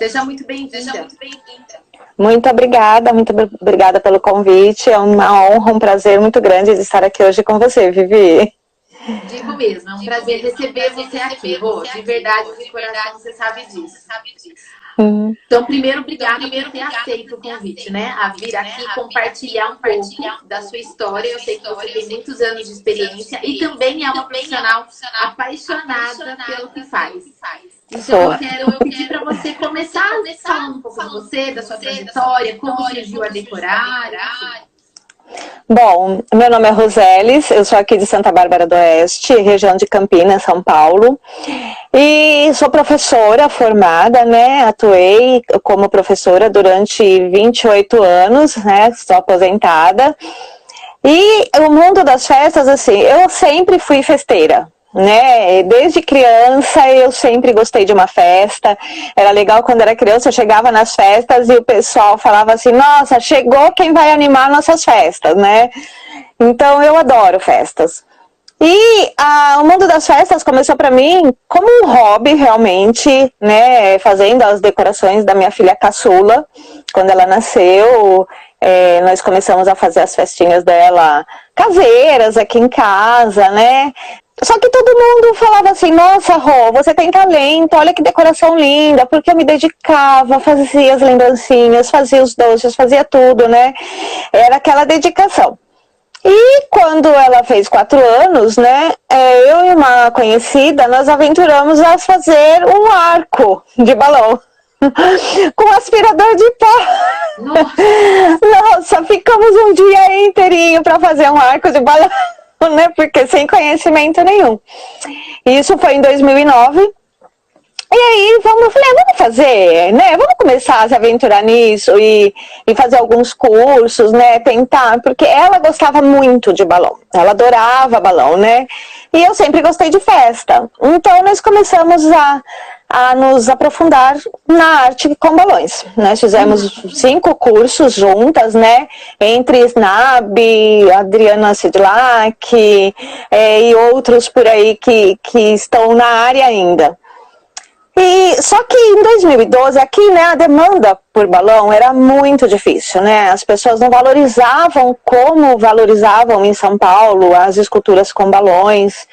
Seja muito bem-vinda. Muito obrigada, muito obrigada pelo convite. É uma honra, um prazer muito grande de estar aqui hoje com você, Vivi. Digo mesmo, é um prazer receber você aqui, Rô. De verdade, de coração, você sabe disso. Uhum. Então, primeiro, obrigada por ter aceito o convite, né? A vir aqui compartilhar um pouco da sua história. Eu sei que você tem muitos anos de experiência e também é uma profissional apaixonada pelo que faz. Então, eu quero pedir para você começar falando um pouco de você, da sua trajetória, como surgiu a decorar. Bom, meu nome é Roseles, eu sou aqui de Santa Bárbara do Oeste, região de Campinas, São Paulo. E sou professora formada, né? Atuei como professora durante 28 anos, né? Estou aposentada. E o mundo das festas, assim, eu sempre fui festeira né? Desde criança eu sempre gostei de uma festa. Era legal quando era criança, eu chegava nas festas e o pessoal falava assim: "Nossa, chegou quem vai animar nossas festas", né? Então eu adoro festas. E ah, o mundo das festas começou para mim como um hobby realmente, né? Fazendo as decorações da minha filha caçula, quando ela nasceu, é, nós começamos a fazer as festinhas dela caseiras aqui em casa, né? Só que todo mundo falava assim, nossa, Rô, você tem talento, olha que decoração linda, porque eu me dedicava, fazia as lembrancinhas, fazia os doces, fazia tudo, né? Era aquela dedicação. E quando ela fez quatro anos, né, é, eu e uma conhecida, nós aventuramos a fazer um arco de balão. com aspirador de pó. Nossa. Nossa, ficamos um dia inteirinho para fazer um arco de balão. né? Porque sem conhecimento nenhum. Isso foi em 2009. E aí, vamos, eu falei, ah, vamos fazer, né? Vamos começar a se aventurar nisso e, e fazer alguns cursos, né? Tentar, porque ela gostava muito de balão. Ela adorava balão, né? E eu sempre gostei de festa. Então, nós começamos a, a nos aprofundar na arte com balões. Nós fizemos cinco cursos juntas, né? Entre Snab, Adriana Sidlak é, e outros por aí que, que estão na área ainda. E só que em 2012 aqui, né, a demanda por balão era muito difícil, né? As pessoas não valorizavam como valorizavam em São Paulo as esculturas com balões.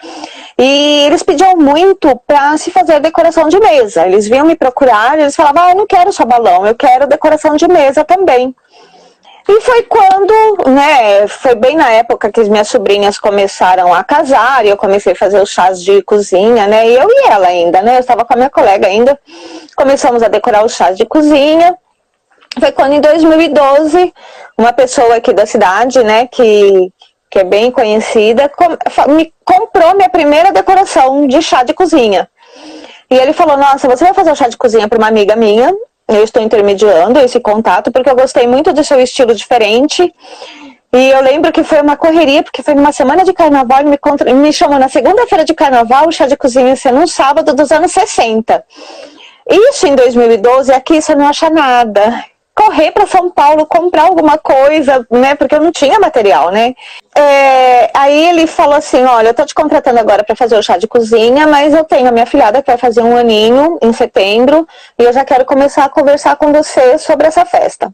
E eles pediam muito para se fazer decoração de mesa. Eles vinham me procurar, e eles falavam: "Ah, eu não quero só balão, eu quero decoração de mesa também". E foi quando, né, foi bem na época que as minhas sobrinhas começaram a casar e eu comecei a fazer os chás de cozinha, né, eu e ela ainda, né, eu estava com a minha colega ainda, começamos a decorar os chás de cozinha. Foi quando em 2012, uma pessoa aqui da cidade, né, que, que é bem conhecida, com, me comprou minha primeira decoração de chá de cozinha. E ele falou: Nossa, você vai fazer o chá de cozinha para uma amiga minha eu estou intermediando esse contato porque eu gostei muito do seu estilo diferente. E eu lembro que foi uma correria, porque foi numa semana de carnaval, me, contra... me chamou na segunda-feira de carnaval, o chá de cozinha sendo um sábado dos anos 60. Isso em 2012, aqui você não acha nada correr para São Paulo comprar alguma coisa, né? Porque eu não tinha material, né? É, aí ele falou assim: Olha, eu tô te contratando agora para fazer o chá de cozinha, mas eu tenho a minha filhada que vai fazer um aninho em setembro e eu já quero começar a conversar com você sobre essa festa.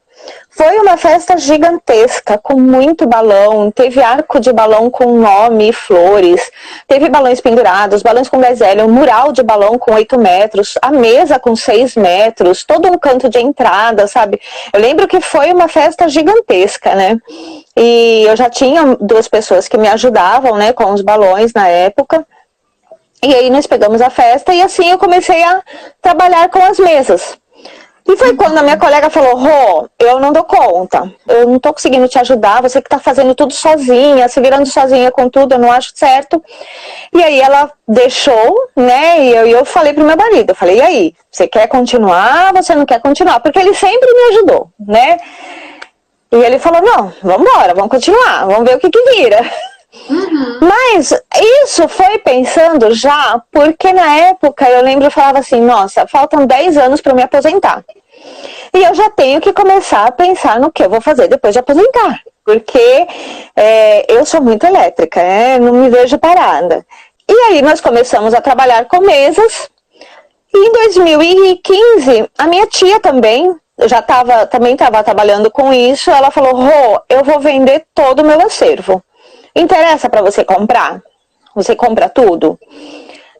Foi uma festa gigantesca, com muito balão, teve arco de balão com nome e flores, teve balões pendurados, balões com gás hélio, um mural de balão com 8 metros, a mesa com 6 metros, todo um canto de entrada, sabe? Eu lembro que foi uma festa gigantesca, né? E eu já tinha duas pessoas que me ajudavam, né, com os balões na época. E aí nós pegamos a festa e assim eu comecei a trabalhar com as mesas. E foi quando a minha colega falou, Rô, eu não dou conta, eu não tô conseguindo te ajudar, você que tá fazendo tudo sozinha, se virando sozinha com tudo, eu não acho certo. E aí ela deixou, né, e eu, eu falei pro meu marido, eu falei, e aí, você quer continuar, você não quer continuar? Porque ele sempre me ajudou, né? E ele falou, não, vamos embora, vamos continuar, vamos ver o que que vira. Uhum. Mas isso foi pensando já, porque na época eu lembro eu falava assim, nossa, faltam 10 anos para me aposentar. E eu já tenho que começar a pensar no que eu vou fazer depois de aposentar. Porque é, eu sou muito elétrica, né? não me vejo parada. E aí nós começamos a trabalhar com mesas E em 2015, a minha tia também, já estava também estava trabalhando com isso, ela falou: Rô, eu vou vender todo o meu acervo. Interessa para você comprar? Você compra tudo?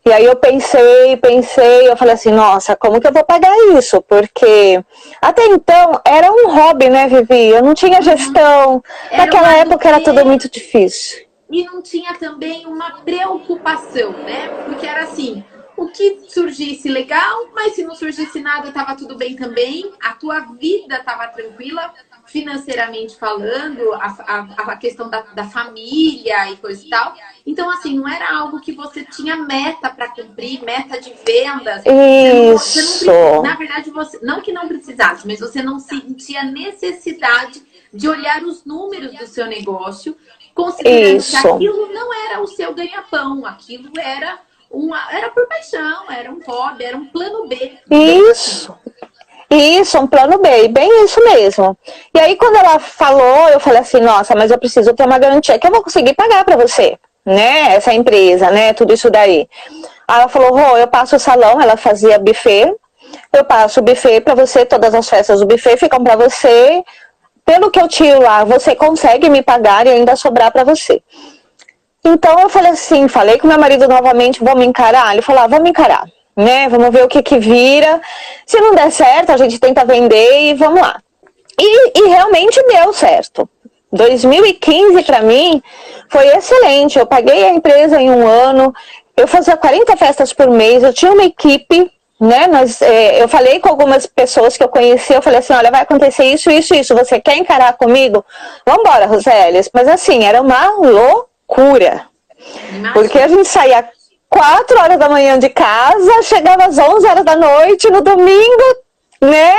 E aí eu pensei, pensei, eu falei assim, nossa, como que eu vou pagar isso? Porque até então era um hobby, né, Vivi? Eu não tinha gestão. Era Naquela época era tudo muito difícil. E não tinha também uma preocupação, né? Porque era assim, o que surgisse legal, mas se não surgisse nada, estava tudo bem também. A tua vida estava tranquila, financeiramente falando, a, a, a questão da, da, família e coisa e tal. Então, assim, não era algo que você tinha meta para cumprir, meta de vendas. Isso. Você não, você não, na verdade, você não que não precisasse, mas você não sentia necessidade de olhar os números do seu negócio, considerando Isso. que aquilo não era o seu ganha-pão, aquilo era uma, era por paixão, era um hobby, era um plano B. Isso. Isso, um plano B, bem isso mesmo. E aí, quando ela falou, eu falei assim: nossa, mas eu preciso ter uma garantia que eu vou conseguir pagar para você, né? Essa empresa, né? Tudo isso daí. Aí ela falou: Rô, eu passo o salão, ela fazia buffet, eu passo o buffet para você, todas as festas do buffet ficam para você. Pelo que eu tiro lá, você consegue me pagar e ainda sobrar para você. Então eu falei assim, falei com meu marido novamente, vamos encarar? Ele falou, ah, vamos encarar, né? Vamos ver o que que vira. Se não der certo, a gente tenta vender e vamos lá. E, e realmente deu certo. 2015 para mim foi excelente. Eu paguei a empresa em um ano. Eu fazia 40 festas por mês. Eu tinha uma equipe, né? Nós, é, eu falei com algumas pessoas que eu conhecia. Eu falei assim: olha, vai acontecer isso, isso, isso. Você quer encarar comigo? Vambora, Rosélias. Mas assim, era uma loucura loucura. Imagina. Porque a gente saía 4 horas da manhã de casa, chegava às 11 horas da noite, no domingo, né,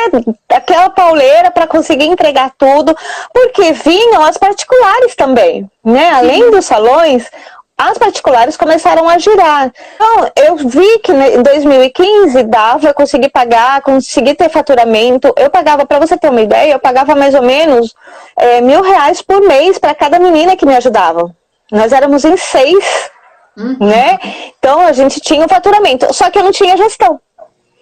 aquela pauleira para conseguir entregar tudo, porque vinham as particulares também, né, além dos salões, as particulares começaram a girar. Então, eu vi que em 2015 dava, eu consegui pagar, consegui ter faturamento. Eu pagava, para você ter uma ideia, eu pagava mais ou menos é, mil reais por mês para cada menina que me ajudava. Nós éramos em seis, uhum. né? Então a gente tinha um faturamento, só que eu não tinha gestão.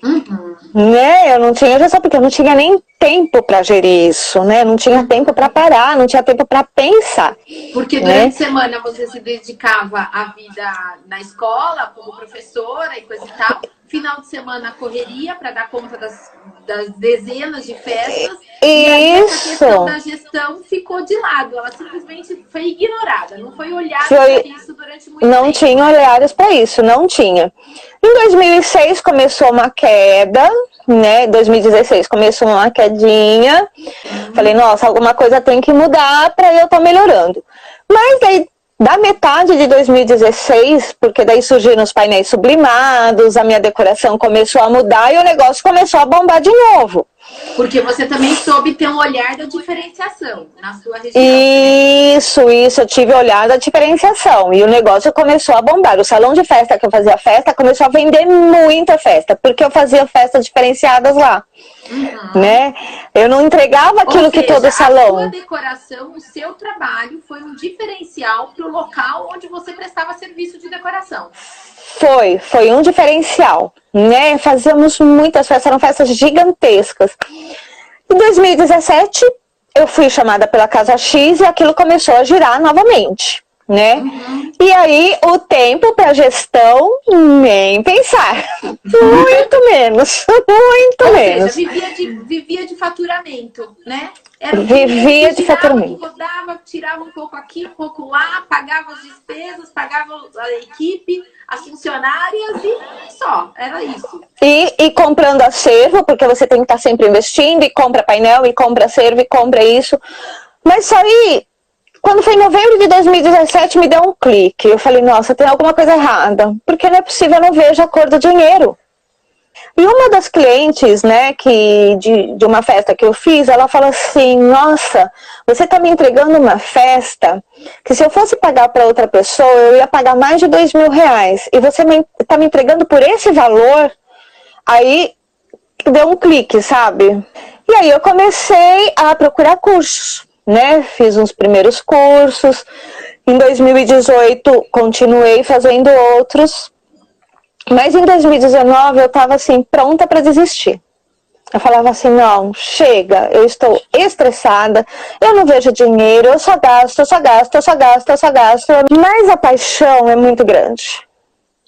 Uhum. Né? Eu não tinha gestão porque eu não tinha nem tempo para gerir isso, né? Eu não tinha uhum. tempo para parar, não tinha tempo para pensar. Porque né? durante né? a semana você se dedicava à vida na escola, como professora e coisa e tal. Final de semana correria para dar conta das, das, dezenas de festas. Isso. E aí essa questão da gestão ficou de lado. Ela simplesmente foi ignorada. Não foi olhada foi... para isso durante muito não tempo. Não tinha olhares para isso, não tinha. Em 2006 começou uma queda, né? 2016 começou uma quedinha. Uhum. Falei, nossa, alguma coisa tem que mudar para eu estar tá melhorando. Mas daí da metade de 2016, porque daí surgiram os painéis sublimados, a minha decoração começou a mudar e o negócio começou a bombar de novo. Porque você também soube ter um olhar da diferenciação na sua região. Isso, isso, eu tive olhar da diferenciação. E o negócio começou a bombar. O salão de festa que eu fazia festa começou a vender muita festa, porque eu fazia festas diferenciadas lá. Uhum. Né? Eu não entregava aquilo seja, que todo salão. A sua decoração, o seu trabalho foi um diferencial para o local onde você prestava serviço de decoração. Foi, foi um diferencial, né? Fazíamos muitas festas, eram festas gigantescas. Em 2017, eu fui chamada pela Casa X e aquilo começou a girar novamente, né? Uhum. E aí, o tempo para gestão, nem pensar. Muito menos, muito Ou menos. Seja, vivia de, vivia de faturamento, né? Era vivia de faturamento. Rodava, tirava um pouco aqui, um pouco lá, pagava as despesas, pagava a equipe, as funcionárias e só, era isso. E, e comprando acervo, porque você tem que estar sempre investindo, e compra painel, e compra acervo, e compra isso. Mas aí, quando foi em novembro de 2017, me deu um clique. Eu falei, nossa, tem alguma coisa errada. Porque não é possível, eu não vejo a cor do dinheiro. E uma das clientes, né, que de, de uma festa que eu fiz, ela falou assim: Nossa, você está me entregando uma festa que se eu fosse pagar para outra pessoa, eu ia pagar mais de dois mil reais. E você está me, tá me entregando por esse valor? Aí deu um clique, sabe? E aí eu comecei a procurar cursos, né? Fiz uns primeiros cursos. Em 2018 continuei fazendo outros Mas em 2019 eu estava assim, pronta para desistir. Eu falava assim, não, chega, eu estou estressada, eu não vejo dinheiro, eu só gasto, eu só gasto, eu só gasto, eu só gasto. Mas a paixão é muito grande,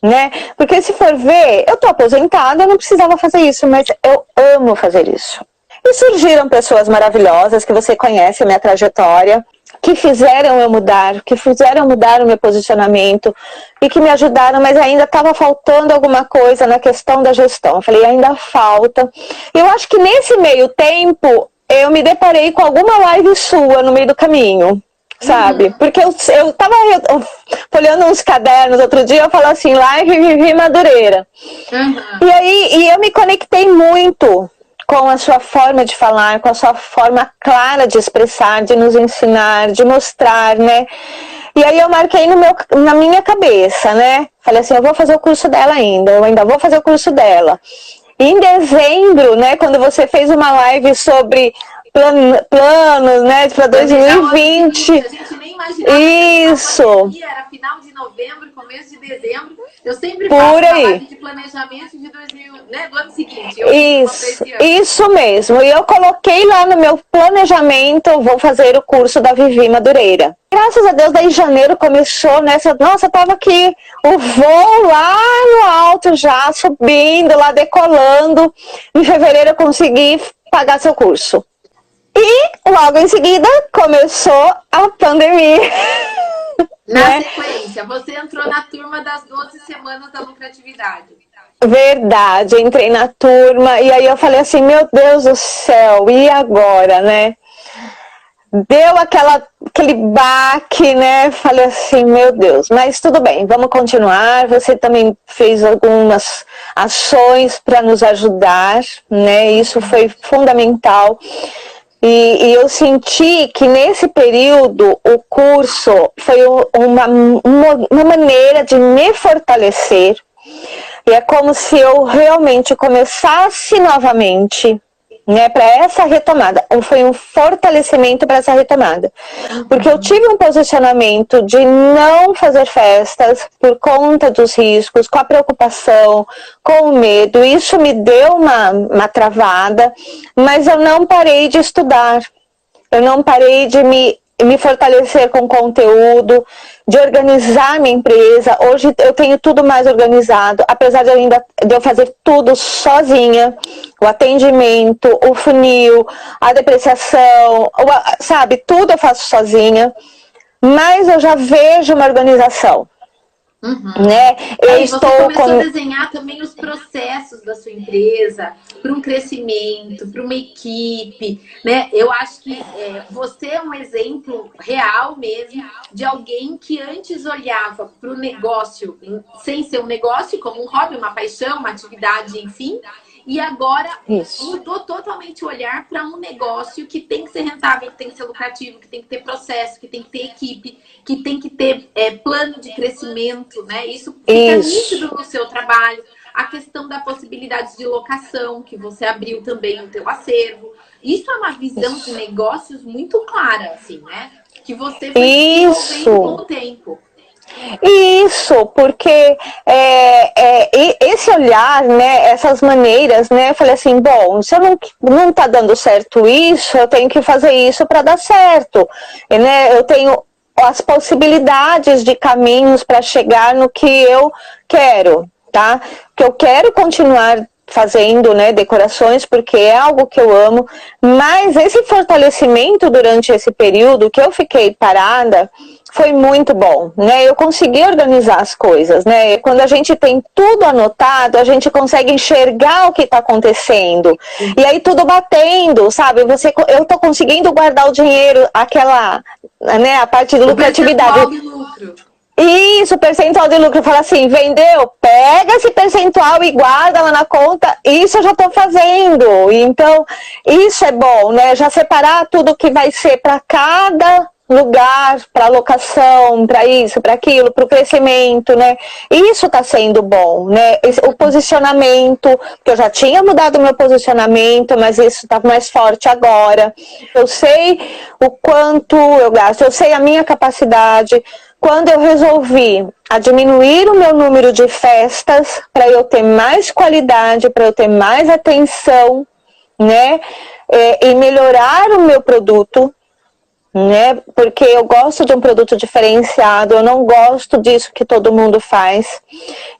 né? Porque se for ver, eu tô aposentada, eu não precisava fazer isso, mas eu amo fazer isso. E surgiram pessoas maravilhosas que você conhece a minha trajetória, que fizeram eu mudar, que fizeram mudar o meu posicionamento e que me ajudaram, mas ainda estava faltando alguma coisa na questão da gestão. Eu falei, ainda falta. Eu acho que nesse meio tempo eu me deparei com alguma live sua no meio do caminho. Sabe? Uhum. Porque eu, eu tava olhando uns cadernos outro dia, eu falo assim, live Vivi Madureira. Uhum. E aí e eu me conectei muito com a sua forma de falar, com a sua forma clara de expressar, de nos ensinar, de mostrar, né? E aí eu marquei no meu, na minha cabeça, né? Falei assim, eu vou fazer o curso dela ainda, eu ainda vou fazer o curso dela. E em dezembro, né, quando você fez uma live sobre plan, planos, né, para 2020. Imaginava Isso. Que era final de novembro, começo de dezembro. Eu sempre Por faço aí. de planejamento de 2000, né, do ano seguinte. Eu isso, isso mesmo. E eu coloquei lá no meu planejamento, vou fazer o curso da Vivi Madureira. Graças a Deus, daí janeiro começou nessa. Nossa, tava aqui o voo lá no alto já, subindo, lá decolando. Em fevereiro eu consegui pagar seu curso. E logo em seguida começou a pandemia. Na né? sequência, você entrou na turma das 12 semanas da lucratividade. Verdade, entrei na turma e aí eu falei assim, meu Deus do céu, e agora, né? Deu aquela, aquele baque, né? Falei assim, meu Deus, mas tudo bem, vamos continuar. Você também fez algumas ações para nos ajudar, né? Isso foi fundamental. E, e, eu senti que nesse período o curso foi uma, uma, uma maneira de me fortalecer. E é como se eu realmente começasse novamente né, para essa retomada. Foi um fortalecimento para essa retomada. Porque eu tive um posicionamento de não fazer festas por conta dos riscos, com a preocupação, com o medo. Isso me deu uma, uma travada, mas eu não parei de estudar. Eu não parei de me me fortalecer com conteúdo, de organizar minha empresa. Hoje eu tenho tudo mais organizado, apesar de eu ainda de eu fazer tudo sozinha, o atendimento, o funil, a depreciação, sabe, tudo eu faço sozinha. Mas eu já vejo uma organização. Uhum. Né? Eu Aí estou você começou com... a desenhar também os processos da sua empresa para um crescimento, para uma equipe, né? Eu acho que é, você é um exemplo real mesmo de alguém que antes olhava para o negócio sem ser um negócio, como um hobby, uma paixão, uma atividade, enfim, e agora Isso. mudou totalmente o olhar para um negócio que tem que ser rentável, que tem que ser lucrativo, que tem que ter processo, que tem que ter equipe, que tem que ter é, plano de crescimento, né? Isso fica Isso. nítido no seu trabalho. A questão da possibilidade de locação, que você abriu também o teu acervo. Isso é uma visão Isso. de negócios muito clara, assim, né? Que você foi Isso. com o tempo. Isso, porque é, é, esse olhar, né, essas maneiras, né, eu falei assim, bom, se eu não, não tá dando certo isso, eu tenho que fazer isso para dar certo, e, né, eu tenho as possibilidades de caminhos para chegar no que eu quero, tá? Que eu quero continuar fazendo, né, decorações porque é algo que eu amo, mas esse fortalecimento durante esse período que eu fiquei parada, foi muito bom, né? Eu consegui organizar as coisas, né? Quando a gente tem tudo anotado, a gente consegue enxergar o que está acontecendo. E aí tudo batendo, sabe? Você, eu tô conseguindo guardar o dinheiro, aquela, né? A parte de lucratividade. Isso, percentual de lucro. Fala assim, vendeu, pega esse percentual e guarda lá na conta. Isso eu já estou fazendo. Então, isso é bom, né? Já separar tudo que vai ser para cada lugar para locação, para isso, para aquilo, para o crescimento, né? Isso está sendo bom, né? O posicionamento, que eu já tinha mudado meu posicionamento, mas isso está mais forte agora. Eu sei o quanto eu gasto, eu sei a minha capacidade, quando eu resolvi a diminuir o meu número de festas para eu ter mais qualidade, para eu ter mais atenção, né? É, e melhorar o meu produto, né? Porque eu gosto de um produto diferenciado, eu não gosto disso que todo mundo faz.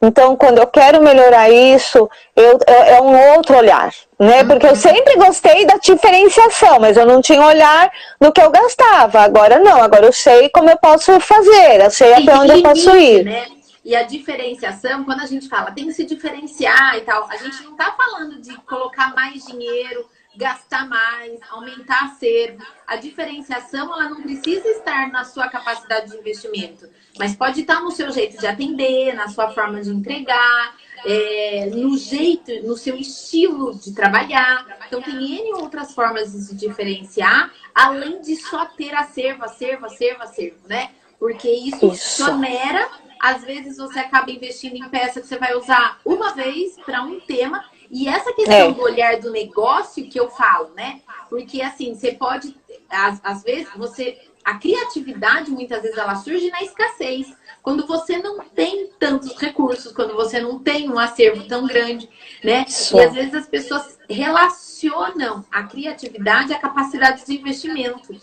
Então, quando eu quero melhorar isso, eu, é um outro olhar, né? Porque eu sempre gostei da diferenciação, mas eu não tinha olhar do que eu gastava. Agora não, agora eu sei como eu posso fazer, eu sei até onde eu posso ir. Né? E a diferenciação, quando a gente fala tem que se diferenciar e tal, a gente não está falando de colocar mais dinheiro gastar mais, aumentar acervo. A diferenciação ela não precisa estar na sua capacidade de investimento, mas pode estar no seu jeito de atender, na sua forma de entregar, é, no jeito, no seu estilo de trabalhar. Então tem N outras formas de se diferenciar, além de só ter acervo, acervo, acervo, acervo, né? Porque isso, isso. onera. Às vezes você acaba investindo em peça que você vai usar uma vez para um tema e essa questão é. do olhar do negócio que eu falo, né? Porque assim, você pode, às, às vezes, você. A criatividade, muitas vezes, ela surge na escassez. Quando você não tem tantos recursos, quando você não tem um acervo tão grande, né? Isso. E às vezes as pessoas relacionam a criatividade à capacidade de investimento.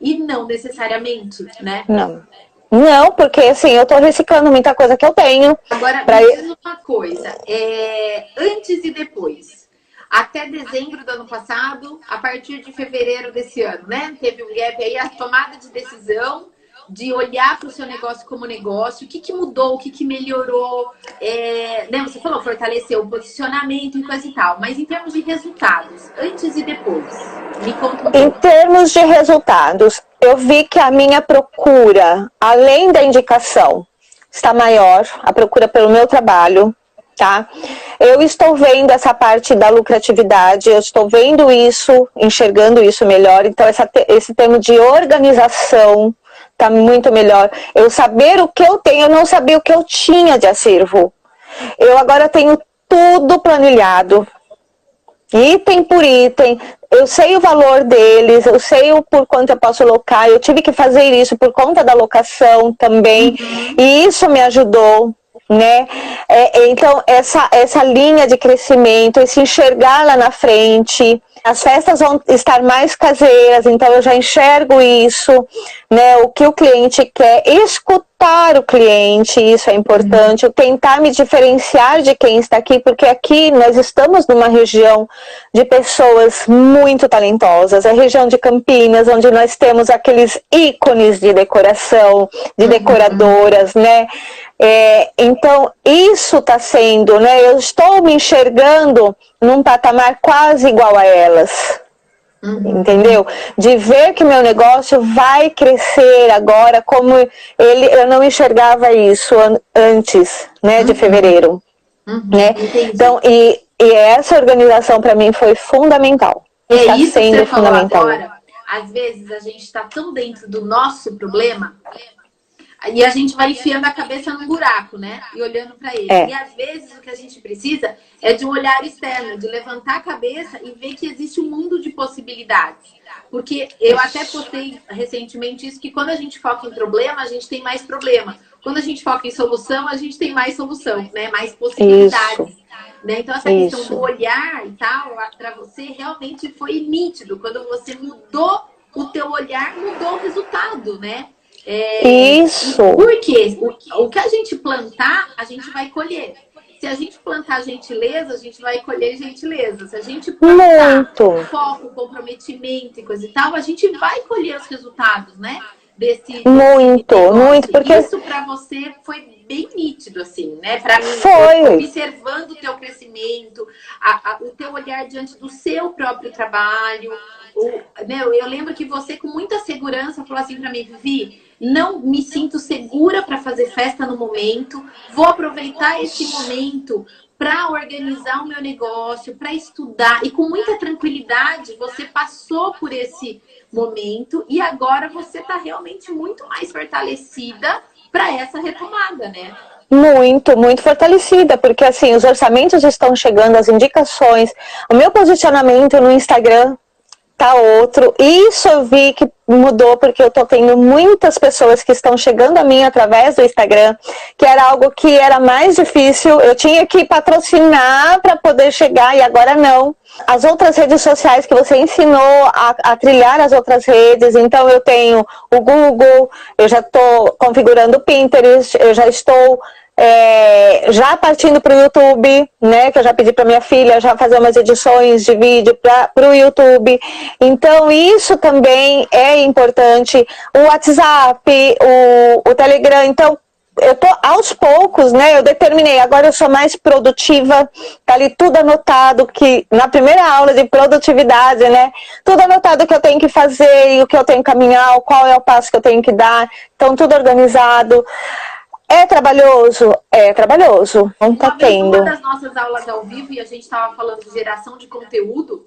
E não necessariamente, né? Não. Não, porque assim, eu estou reciclando muita coisa que eu tenho. Agora, pra... me diz uma coisa, é... antes e depois. Até dezembro do ano passado, a partir de fevereiro desse ano, né? Teve um gap aí, a tomada de decisão de olhar para o seu negócio como negócio, o que, que mudou, o que, que melhorou, é, né? Você falou, fortaleceu o posicionamento e coisa e tal, mas em termos de resultados, antes e depois, me conta um Em termos de resultados, eu vi que a minha procura, além da indicação, está maior, a procura pelo meu trabalho, tá? Eu estou vendo essa parte da lucratividade, eu estou vendo isso, enxergando isso melhor. Então, essa, esse termo de organização tá muito melhor. Eu saber o que eu tenho, eu não sabia o que eu tinha de acervo. Eu agora tenho tudo planilhado, item por item. Eu sei o valor deles, eu sei o por quanto eu posso alocar. Eu tive que fazer isso por conta da locação também, uhum. e isso me ajudou né? É, então, essa, essa linha de crescimento, esse enxergar lá na frente, as festas vão estar mais caseiras, então eu já enxergo isso, né? O que o cliente quer, escutar o cliente, isso é importante, uhum. tentar me diferenciar de quem está aqui, porque aqui nós estamos numa região de pessoas muito talentosas, a região de Campinas, onde nós temos aqueles ícones de decoração, de uhum. decoradoras, né? É, então, isso está sendo, né? Eu estou me enxergando num patamar quase igual a elas. Uhum. Entendeu? De ver que meu negócio vai crescer agora, como ele, eu não enxergava isso antes, né, de uhum. fevereiro. Uhum. Né? Então, e, e essa organização para mim foi fundamental. É está isso sendo que você fundamental. agora. Às vezes a gente está tão dentro do nosso problema e a gente vai enfiando a cabeça num buraco, né? E olhando para ele. É. E às vezes o que a gente precisa é de um olhar externo, de levantar a cabeça e ver que existe um mundo de possibilidades. Porque eu até postei recentemente isso, que quando a gente foca em problema, a gente tem mais problema. Quando a gente foca em solução, a gente tem mais solução, né? Mais possibilidades. Né? Então, essa isso. questão do olhar e tal, para você realmente foi nítido. Quando você mudou o teu olhar, mudou o resultado, né? É, Isso. Porque o, o que a gente plantar, a gente vai colher. Se a gente plantar gentileza, a gente vai colher gentileza. Se a gente plantar muito. foco, comprometimento e coisa e tal, a gente vai colher os resultados, né? Desse, muito, desse muito, porque isso para você foi bem nítido, assim, né? Para mim, foi. observando o teu crescimento, a, a, o teu olhar diante do seu próprio trabalho. O, né? Eu lembro que você, com muita segurança, falou assim para mim, Vivi, não me sinto segura para fazer festa no momento, vou aproveitar esse momento para organizar o meu negócio, para estudar. E com muita tranquilidade você passou por esse momento e agora você está realmente muito mais fortalecida para essa retomada, né? Muito, muito fortalecida, porque assim, os orçamentos estão chegando, as indicações, o meu posicionamento no Instagram tá outro. Isso eu vi que mudou porque eu tô tendo muitas pessoas que estão chegando a mim através do Instagram, que era algo que era mais difícil. Eu tinha que patrocinar para poder chegar e agora não. As outras redes sociais que você ensinou a, a trilhar as outras redes, então eu tenho o Google, eu já estou configurando o Pinterest, eu já estou é, já partindo para o YouTube, né? Que eu já pedi para minha filha já fazer umas edições de vídeo para o YouTube. Então, isso também é importante. O WhatsApp, o, o Telegram. Então, eu tô aos poucos, né? Eu determinei, agora eu sou mais produtiva, tá ali tudo anotado, que na primeira aula de produtividade, né? Tudo anotado que eu tenho que fazer o que eu tenho que caminhar, qual é o passo que eu tenho que dar, então tudo organizado. É trabalhoso? É trabalhoso. Não tá uma tendo. Uma das nossas aulas ao vivo e a gente estava falando de geração de conteúdo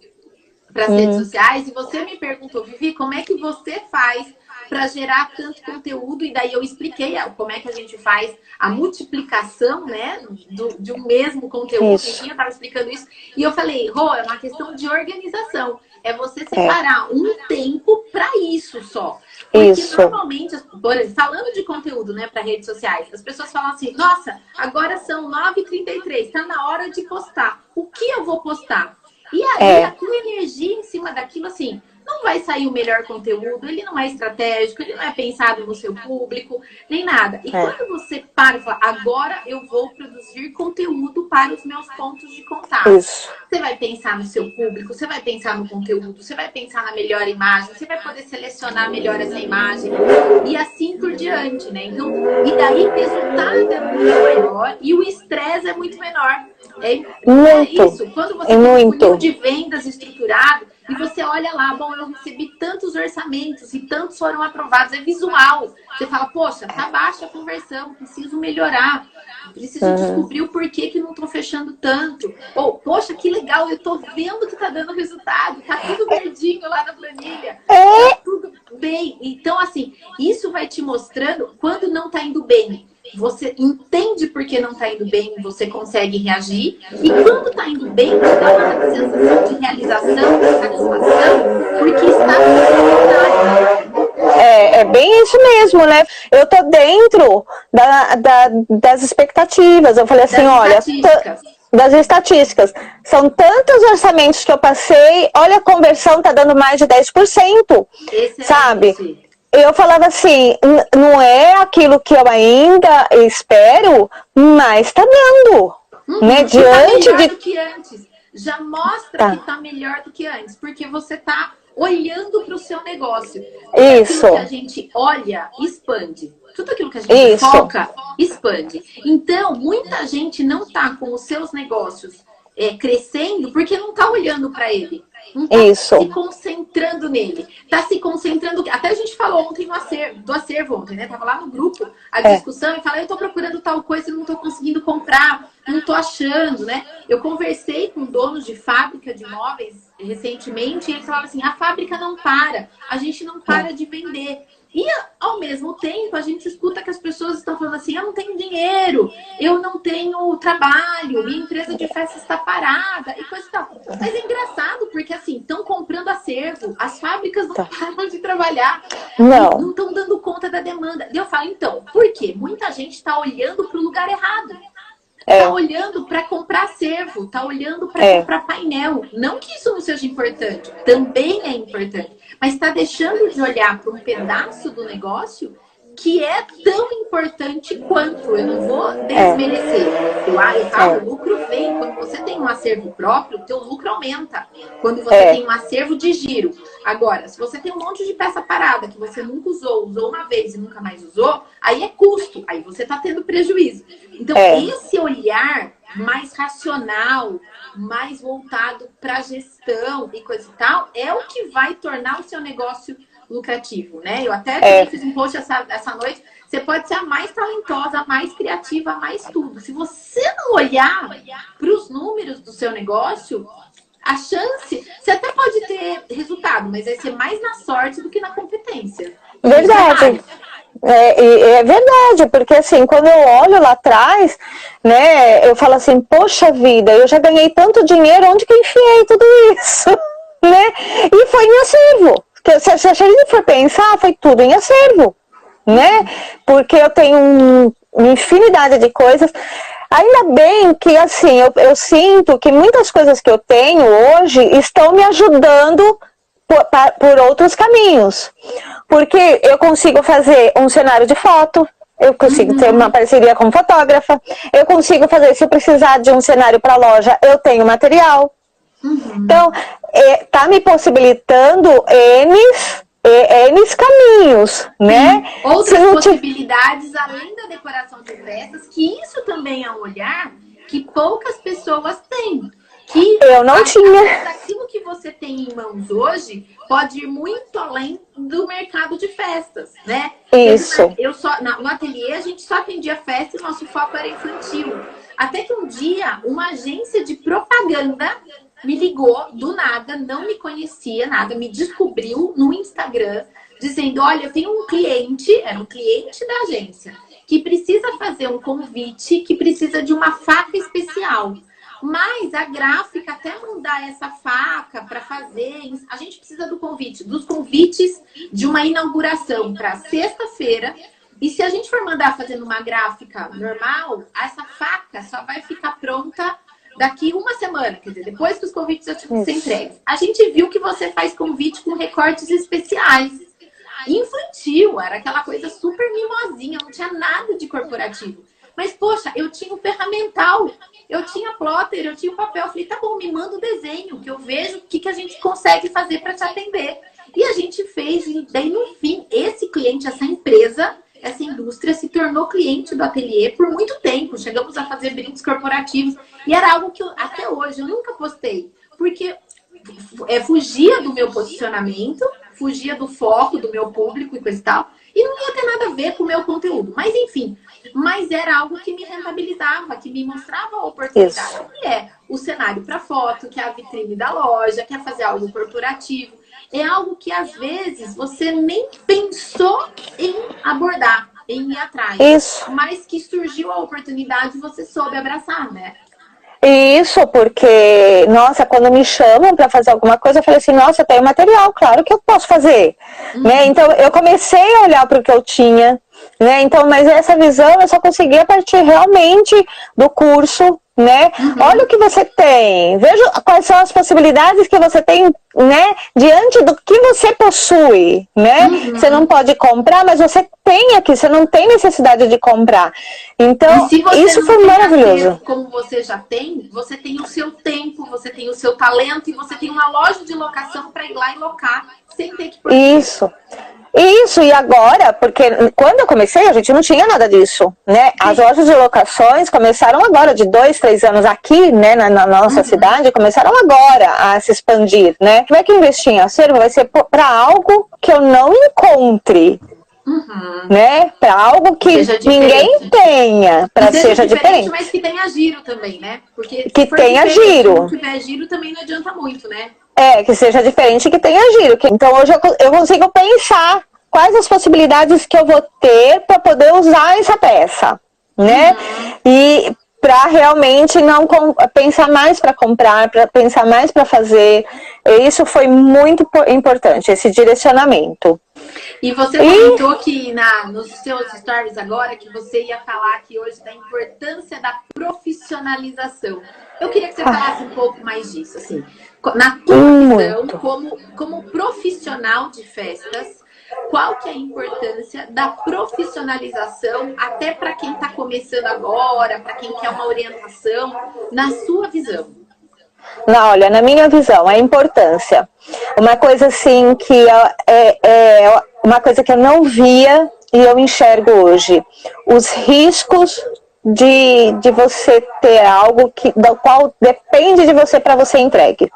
para as hum. redes sociais e você me perguntou, Vivi, como é que você faz para gerar tanto conteúdo e daí eu expliquei como é que a gente faz a multiplicação, né, do, de um mesmo conteúdo. Isso. Eu estava explicando isso e eu falei, Rô, é uma questão de organização. É você separar é. um tempo para isso só. Porque Isso. normalmente, falando de conteúdo, né, para redes sociais, as pessoas falam assim: nossa, agora são 9h33, está na hora de postar. O que eu vou postar? E aí, é. a tua energia em cima daquilo, assim, não vai sair o melhor conteúdo, ele não é estratégico, ele não é pensado no seu público, nem nada. E é. quando você para e fala, agora eu vou produzir conteúdo para os meus pontos de contato. Isso. Você vai pensar no seu público, você vai pensar no conteúdo, você vai pensar na melhor imagem, você vai poder selecionar melhor essa imagem e assim por diante, né? Então, e daí o resultado é muito maior e o estresse é muito menor. É, muito. é isso. Quando você é tem um de vendas estruturado, e você olha lá, bom, eu recebi tantos orçamentos e tantos foram aprovados, é visual. Você fala, poxa, tá baixa a conversão, preciso melhorar, preciso uhum. descobrir o porquê que não tô fechando tanto. Ou, poxa, que legal, eu tô vendo que tá dando resultado, tá tudo verdinho lá na planilha. É. Tá tudo bem. Então, assim, isso vai te mostrando quando não tá indo bem você entende por que não está indo bem, você consegue reagir. E quando está indo bem, te dá uma sensação de realização, de satisfação, porque está é, é bem isso mesmo, né? Eu tô dentro da, da das expectativas. Eu falei assim, olha. Das estatísticas. São tantos orçamentos que eu passei, olha, a conversão tá dando mais de 10%. Excelente. Sabe? Eu falava assim, não é aquilo que eu ainda espero, mas tá dando. Uhum, né? Tá Diante tá de. Do que antes. Já mostra tá. que tá melhor do que antes, porque você tá olhando para o seu negócio. Isso. Tudo que a gente olha, expande. Tudo aquilo que a gente Isso. foca, expande. Então, muita gente não tá com os seus negócios é, crescendo porque não tá olhando para ele. Não tá Isso. se concentrando nele. Tá se concentrando. Até a gente falou ontem no acervo, do acervo ontem, né? Tava lá no grupo a é. discussão e falei, eu tô procurando tal coisa e não tô conseguindo comprar, não tô achando, né? Eu conversei com donos de fábrica de móveis recentemente e eles falavam assim, a fábrica não para, a gente não para de vender. E ao mesmo tempo a gente escuta que as pessoas estão falando assim: eu não tenho dinheiro, eu não tenho trabalho, minha empresa de festa está parada e coisa e tal. Mas é engraçado porque assim, estão comprando acervo, as fábricas não tá. param de trabalhar, não estão dando conta da demanda. E eu falo, então, por quê? Muita gente está olhando para o lugar errado. É. Tá olhando para comprar acervo, tá olhando para é. comprar painel. Não que isso não seja importante, também é importante mas está deixando de olhar para um pedaço do negócio que é tão importante quanto. Eu não vou desmerecer. Eu, ah, eu falo, é. o lucro vem. Quando você tem um acervo próprio, o teu lucro aumenta. Quando você é. tem um acervo de giro. Agora, se você tem um monte de peça parada que você nunca usou, usou uma vez e nunca mais usou, aí é custo. Aí você está tendo prejuízo. Então, é. esse olhar mais racional, mais voltado para gestão e coisa e tal, é o que vai tornar o seu negócio lucrativo, né? Eu até é. fiz um post essa, essa noite. Você pode ser a mais talentosa, a mais criativa, a mais tudo. Se você não olhar para os números do seu negócio, a chance, você até pode ter resultado, mas vai ser mais na sorte do que na competência. Verdade. É, é, verdade, porque assim, quando eu olho lá atrás, né, eu falo assim, poxa vida, eu já ganhei tanto dinheiro, onde que enfiei tudo isso? né? E foi em acervo. Se, se a gente for pensar, foi tudo em acervo, né? Porque eu tenho um, uma infinidade de coisas. Ainda bem que, assim, eu, eu sinto que muitas coisas que eu tenho hoje estão me ajudando por, por outros caminhos. Porque eu consigo fazer um cenário de foto, eu consigo uhum. ter uma parceria com fotógrafa, eu consigo fazer, se precisar de um cenário para loja, eu tenho material. Uhum. Então, é, tá me possibilitando N's, N's caminhos, né? Outras possibilidades, além da decoração de festas, que isso também é um olhar que poucas pessoas têm que eu não tinha. Aquilo que você tem em mãos hoje pode ir muito além do mercado de festas, né? Isso. Eu só no ateliê a gente só atendia festa e nosso foco era infantil. Até que um dia uma agência de propaganda me ligou do nada, não me conhecia nada, me descobriu no Instagram dizendo: "Olha, eu tenho um cliente, era um cliente da agência, que precisa fazer um convite, que precisa de uma faca especial. Mas a gráfica, até mudar essa faca para fazer, a gente precisa do convite, dos convites de uma inauguração para sexta-feira. E se a gente for mandar fazendo uma gráfica normal, essa faca só vai ficar pronta daqui uma semana, quer dizer, depois que os convites já ser entregues. A gente viu que você faz convite com recortes especiais. Infantil, era aquela coisa super mimosinha, não tinha nada de corporativo. Mas, poxa, eu tinha o ferramental, eu tinha plotter, eu tinha o papel. Eu falei, tá bom, me manda o desenho, que eu vejo o que, que a gente consegue fazer para te atender. E a gente fez, e daí no fim, esse cliente, essa empresa, essa indústria se tornou cliente do ateliê por muito tempo. Chegamos a fazer brindes corporativos. E era algo que eu, até hoje eu nunca postei. Porque é, fugia do meu posicionamento, fugia do foco do meu público e coisa e tal. E não ia ter nada a ver com o meu conteúdo. Mas enfim, mas era algo que me rentabilizava, que me mostrava a oportunidade. Isso. Que é o cenário para foto, que é a vitrine da loja, que é fazer algo corporativo. É algo que às vezes você nem pensou em abordar, em ir atrás. Isso. Mas que surgiu a oportunidade e você soube abraçar, né? Isso, porque, nossa, quando me chamam para fazer alguma coisa, eu falei assim, nossa, eu tenho material, claro que eu posso fazer. Uhum. Né? Então, eu comecei a olhar para o que eu tinha, né? Então, mas essa visão eu só consegui a partir realmente do curso, né? Uhum. Olha o que você tem, veja quais são as possibilidades que você tem, né? Diante do que você possui, né? Uhum. Você não pode comprar, mas você tem aqui, você não tem necessidade de comprar. Então, isso foi maravilhoso. Como você já tem, você tem o seu tempo, você tem o seu talento e você tem uma loja de locação para ir lá e locar sem ter que Isso. Isso, e agora, porque quando eu comecei, a gente não tinha nada disso, né? As lojas de locações começaram agora, de dois, três anos aqui, né, na, na nossa uhum. cidade, começaram agora a se expandir, né? Como é que investir em acervo vai ser para algo que eu não encontre, Uhum. né? Para algo que ninguém tenha, para seja, seja diferente, diferente, Mas que tenha giro também, né? Porque que tenha giro. Se não tiver giro também não adianta muito, né? É, que seja diferente que tenha giro. Então hoje eu, eu consigo pensar quais as possibilidades que eu vou ter para poder usar essa peça, né? Uhum. E para realmente não pensar mais para comprar, para pensar mais para fazer. Isso foi muito importante, esse direcionamento. E você comentou e... que na, nos seus stories agora que você ia falar aqui hoje da importância da profissionalização. Eu queria que você ah. falasse um pouco mais disso, assim. Na tua visão, como, como profissional de festas, qual que é a importância da profissionalização, até para quem está começando agora, para quem quer uma orientação, na sua visão? Não, olha, na minha visão, a importância. Uma coisa assim que é, é uma coisa que eu não via e eu enxergo hoje. Os riscos de, de você ter algo que, do qual depende de você para você entregue.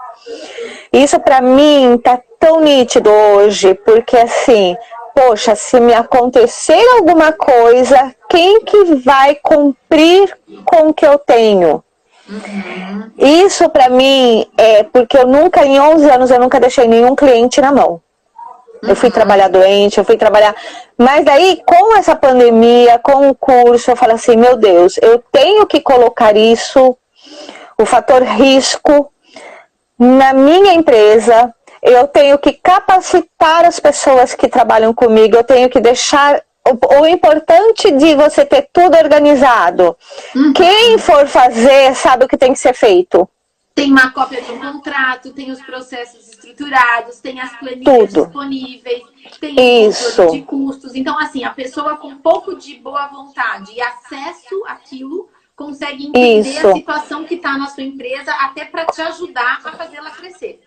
Isso para mim tá tão nítido hoje, porque assim, poxa, se me acontecer alguma coisa, quem que vai cumprir com o que eu tenho? Uhum. Isso para mim é porque eu nunca, em 11 anos, eu nunca deixei nenhum cliente na mão. Eu fui trabalhar doente, eu fui trabalhar. Mas daí, com essa pandemia, com o curso, eu falo assim: meu Deus, eu tenho que colocar isso, o fator risco, na minha empresa, eu tenho que capacitar as pessoas que trabalham comigo, eu tenho que deixar o, o importante de você ter tudo organizado. Uhum. Quem for fazer sabe o que tem que ser feito. Tem uma cópia de um contrato, tem os processos estruturados, tem as planilhas tudo. disponíveis, tem Isso. de custos. Então, assim, a pessoa com um pouco de boa vontade e acesso àquilo consegue entender Isso. a situação que está na sua empresa até para te ajudar a fazê-la crescer.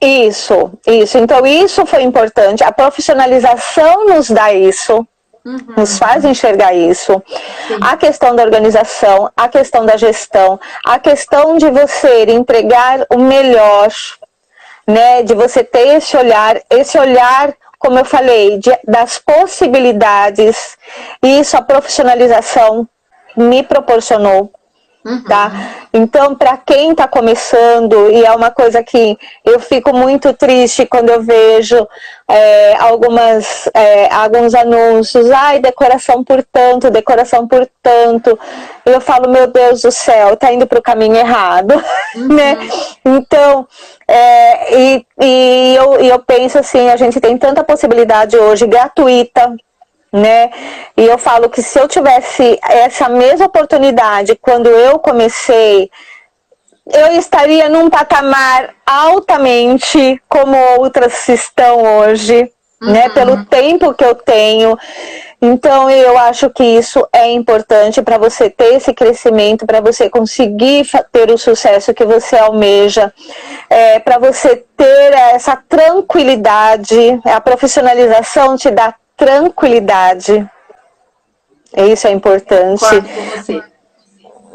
Isso, isso. Então, isso foi importante. A profissionalização nos dá isso. Uhum. Nos faz enxergar isso. Sim. A questão da organização, a questão da gestão, a questão de você entregar o melhor, né? De você ter esse olhar, esse olhar, como eu falei, de, das possibilidades. Isso, a profissionalização me proporcionou. Uhum. Tá? Então, para quem está começando, e é uma coisa que eu fico muito triste quando eu vejo é, algumas, é, alguns anúncios, ai, decoração por tanto, decoração por tanto. Eu falo, meu Deus do céu, tá indo para o caminho errado, uhum. né? Então, é, e, e eu, eu penso assim, a gente tem tanta possibilidade hoje gratuita né? E eu falo que se eu tivesse essa mesma oportunidade quando eu comecei, eu estaria num patamar altamente como outras estão hoje, né? uhum. né? Pelo tempo que eu tenho. Então eu acho que isso é importante para você ter esse crescimento, para você conseguir ter o sucesso que você almeja, é, para você ter essa tranquilidade, a profissionalização te dá tranquilidade. Isso é importante.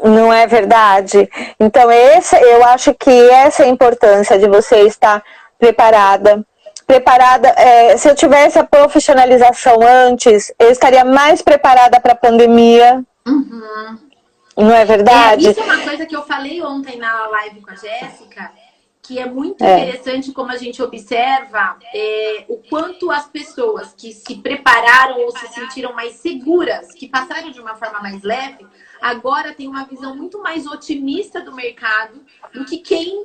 Não é verdade? Então, esse, eu acho que essa é a importância de você estar preparada. Preparada, é, se eu tivesse a profissionalização antes, eu estaria mais preparada para a pandemia. Uhum. Não é verdade? É, isso é uma coisa que eu falei ontem na live com a Jéssica que é muito é. interessante como a gente observa é, o quanto as pessoas que se prepararam ou se sentiram mais seguras, que passaram de uma forma mais leve, agora tem uma visão muito mais otimista do mercado do que quem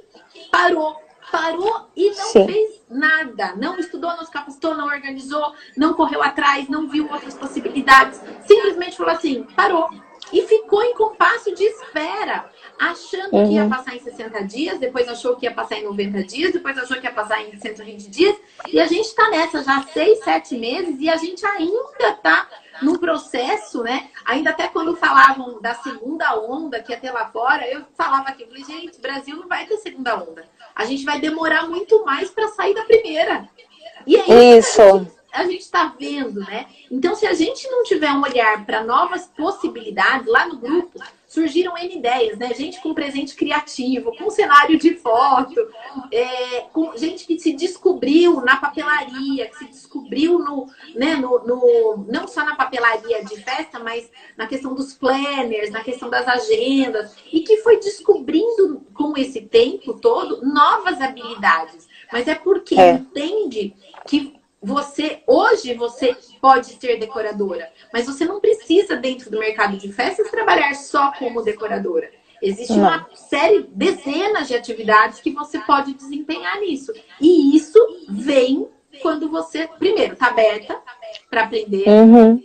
parou. Parou e não Sim. fez nada. Não estudou, não se capacitou, não organizou, não correu atrás, não viu outras possibilidades. Simplesmente falou assim: parou. E ficou em compasso de espera achando uhum. que ia uhum. passar em 60 dias, depois achou que ia passar em 90 dias, depois achou que ia passar em 120 dias. E a gente está nessa já há 6, 7 meses e a gente ainda está num processo, né? Ainda até quando falavam da segunda onda que ia ter lá fora, eu falava aqui, eu falei, gente, Brasil não vai ter segunda onda. A gente vai demorar muito mais para sair da primeira. E é isso. isso a gente está vendo, né? Então, se a gente não tiver um olhar para novas possibilidades, lá no grupo surgiram N ideias, né? Gente com presente criativo, com cenário de foto, é, com gente que se descobriu na papelaria, que se descobriu no, né, no, no, não só na papelaria de festa, mas na questão dos planners, na questão das agendas, e que foi descobrindo com esse tempo todo novas habilidades. Mas é porque é. entende que você hoje você pode ser decoradora, mas você não precisa dentro do mercado de festas trabalhar só como decoradora. Existe não. uma série, dezenas de atividades que você pode desempenhar nisso. E isso vem quando você, primeiro, está aberta para aprender. Uhum.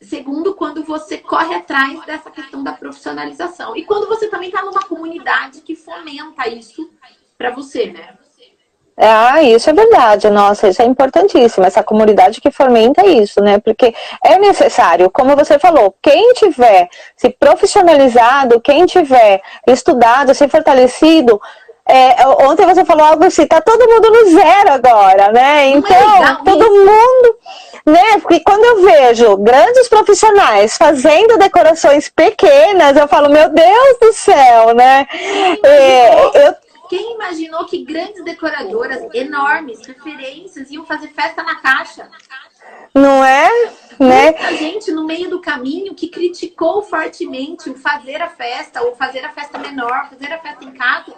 Segundo, quando você corre atrás dessa questão da profissionalização. E quando você também está numa comunidade que fomenta isso para você, né? Ah, isso é verdade, nossa, isso é importantíssimo, essa comunidade que fomenta isso, né? Porque é necessário, como você falou, quem tiver se profissionalizado, quem tiver estudado, se fortalecido, é, ontem você falou algo assim, tá todo mundo no zero agora, né? Então, todo mundo, né? Porque quando eu vejo grandes profissionais fazendo decorações pequenas, eu falo, meu Deus do céu, né? É, eu quem imaginou que grandes decoradoras, enormes, referências, iam fazer festa na caixa? Não é? Né? Muita gente no meio do caminho que criticou fortemente o fazer a festa, ou fazer a festa menor, fazer a festa em casa,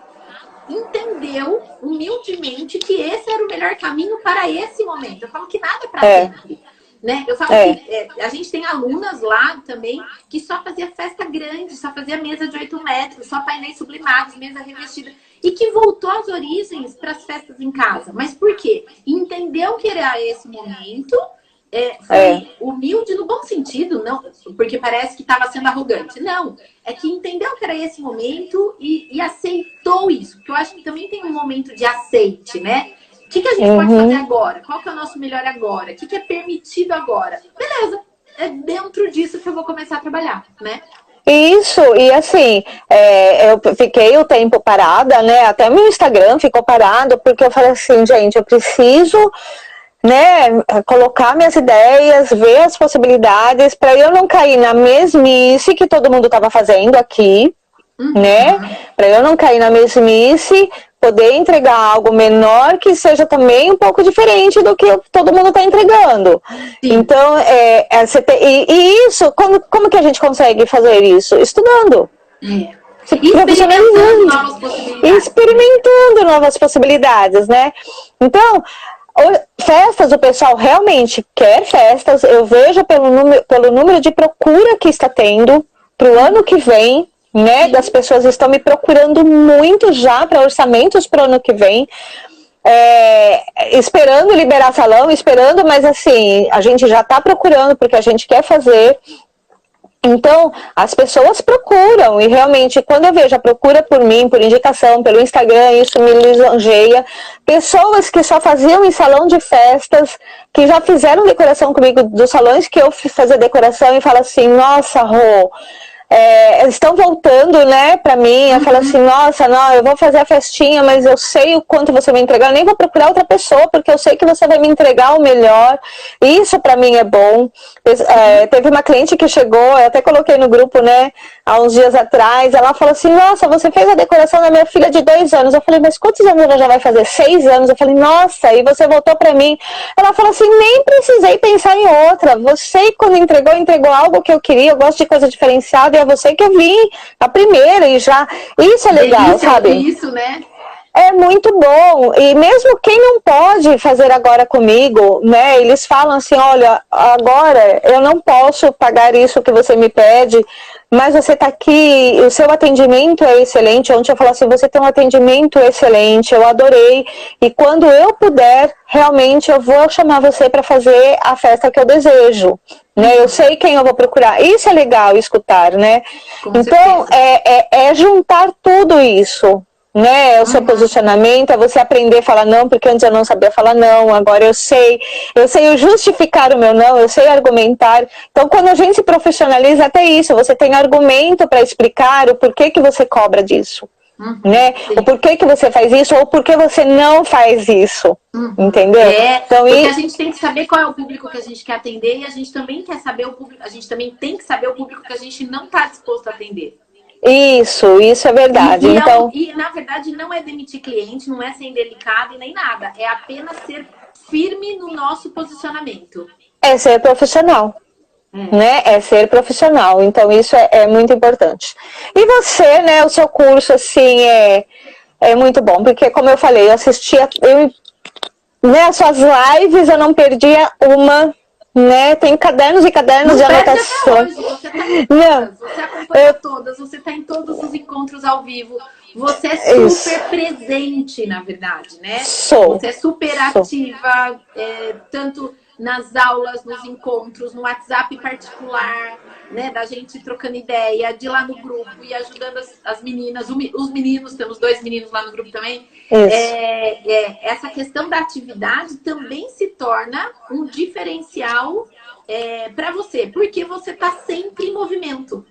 entendeu humildemente que esse era o melhor caminho para esse momento. Eu falo que nada é para é. sempre. Né? Eu falo é. que é, a gente tem alunas lá também que só fazia festa grande, só fazia mesa de 8 metros, só painéis sublimados, mesa revestida. E que voltou às origens para as festas em casa. Mas por quê? Entendeu que era esse momento, é, foi é. humilde no bom sentido, não porque parece que estava sendo arrogante. Não, é que entendeu que era esse momento e, e aceitou isso. Porque eu acho que também tem um momento de aceite, né? O que, que a gente uhum. pode fazer agora? Qual que é o nosso melhor agora? O que, que é permitido agora? Beleza, é dentro disso que eu vou começar a trabalhar, né? Isso, e assim, é, eu fiquei o tempo parada, né? Até meu Instagram ficou parado, porque eu falei assim, gente, eu preciso né, colocar minhas ideias, ver as possibilidades, para eu não cair na mesmice que todo mundo estava fazendo aqui, uhum. né? Para eu não cair na mesmice, poder entregar algo menor que seja também um pouco diferente do que todo mundo está entregando. Sim. Então, é, é e, e, isso, como, como que a gente consegue fazer isso? Estudando. É. Experimentando novas possibilidades. Experimentando novas possibilidades, né? Então, festas, o pessoal realmente quer festas. Eu vejo pelo número, pelo número de procura que está tendo para o ano que vem né? Das pessoas estão me procurando muito já para orçamentos para o ano que vem. É, esperando liberar salão, esperando, mas assim, a gente já está procurando porque a gente quer fazer. Então, as pessoas procuram, e realmente, quando eu vejo a procura por mim, por indicação, pelo Instagram, isso me lisonjeia. Pessoas que só faziam em salão de festas, que já fizeram decoração comigo dos salões que eu fiz fazer decoração e fala assim: nossa, Rô, é, estão voltando, né, para mim, eu falo uhum. assim, nossa, não, eu vou fazer a festinha, mas eu sei o quanto você vai entregar, eu nem vou procurar outra pessoa, porque eu sei que você vai me entregar o melhor. Isso para mim é bom. É, teve uma cliente que chegou, eu até coloquei no grupo, né, há uns dias atrás, ela falou assim, nossa, você fez a decoração da minha filha de dois anos. Eu falei, mas quantos anos ela já vai fazer? Seis anos. Eu falei, nossa, e você voltou para mim. Ela falou assim, nem precisei pensar em outra. Você, quando entregou, entregou algo que eu queria, eu gosto de coisa diferenciada é você que eu vim a primeira e já. Isso é legal, Delícia, sabe? Isso, né? É muito bom. E mesmo quem não pode fazer agora comigo, né? Eles falam assim: olha, agora eu não posso pagar isso que você me pede, mas você está aqui, o seu atendimento é excelente. Ontem eu falei assim: você tem um atendimento excelente, eu adorei. E quando eu puder, realmente eu vou chamar você para fazer a festa que eu desejo né? Eu sei quem eu vou procurar. Isso é legal escutar, né? Com então, é, é, é, juntar tudo isso, né? É o seu posicionamento, é você aprender a falar não, porque antes eu não sabia falar não, agora eu sei, eu sei justificar o meu não, eu sei argumentar. Então, quando a gente se profissionaliza, até isso, você tem argumento para explicar o porquê que você cobra disso. Uhum, né? O porquê que você faz isso ou por que você não faz isso. Uhum. Entendeu? É, então, porque a gente tem que saber qual é o público que a gente quer atender e a gente também quer saber o público, a gente também tem que saber o público que a gente não está disposto a atender. Isso, isso é verdade. E, e então... e na verdade não é demitir cliente, não é ser indelicado e nem nada. É apenas ser firme no nosso posicionamento. É ser profissional. Hum. Né? É ser profissional. Então, isso é, é, muito importante. E você, né? O seu curso, assim, é, é muito bom, porque, como eu falei, eu assistia. Eu, né, as suas lives, eu não perdia uma. Né? Tem cadernos e cadernos não de anotação. Hoje, você, tá não. você acompanha eu... todas, você está em todos os encontros ao vivo. Você é super Isso. presente, na verdade, né? Sou. Você é super ativa, é, tanto nas aulas, nos encontros, no WhatsApp particular, né? Da gente trocando ideia, de lá no grupo e ajudando as, as meninas, os meninos, temos dois meninos lá no grupo também. É, é, essa questão da atividade também se torna um diferencial é, para você, porque você está sempre em movimento.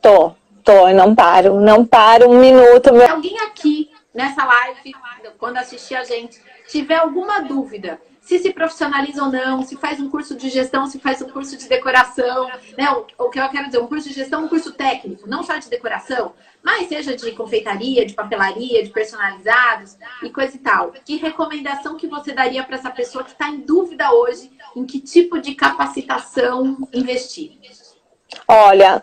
Tô, tô, não paro, não paro um minuto. Se alguém aqui nessa live, quando assistir a gente, tiver alguma dúvida, se se profissionaliza ou não, se faz um curso de gestão, se faz um curso de decoração, né? O, o, que eu quero dizer, um curso de gestão, um curso técnico, não só de decoração, mas seja de confeitaria, de papelaria, de personalizados e coisa e tal. Que recomendação que você daria para essa pessoa que está em dúvida hoje em que tipo de capacitação investir? Olha,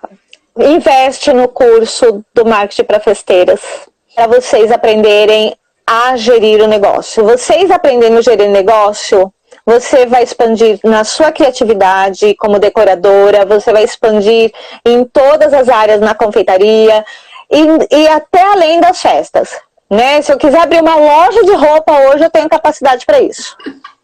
investe no curso do marketing para festeiras, para vocês aprenderem a gerir o negócio. Vocês aprendendo a gerir negócio, você vai expandir na sua criatividade como decoradora, você vai expandir em todas as áreas na confeitaria e, e até além das festas. Né? Se eu quiser abrir uma loja de roupa hoje, eu tenho capacidade para isso.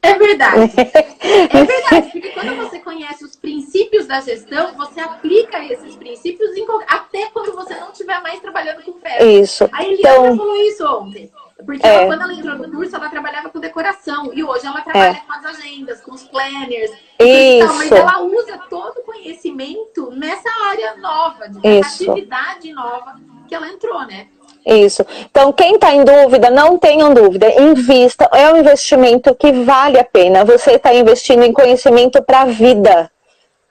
É verdade. É verdade, porque quando você conhece os princípios da gestão, você aplica esses princípios em, até quando você não estiver mais trabalhando com festa. Isso. A Eliana então, falou isso ontem. Porque é. ela, quando ela entrou no curso, ela trabalhava com decoração. E hoje ela trabalha é. com as agendas, com os planners. Isso. Mas ela usa todo o conhecimento nessa área nova, de atividade nova que ela entrou, né? Isso. Então, quem está em dúvida, não tenham dúvida. Invista. É um investimento que vale a pena. Você está investindo em conhecimento para a vida.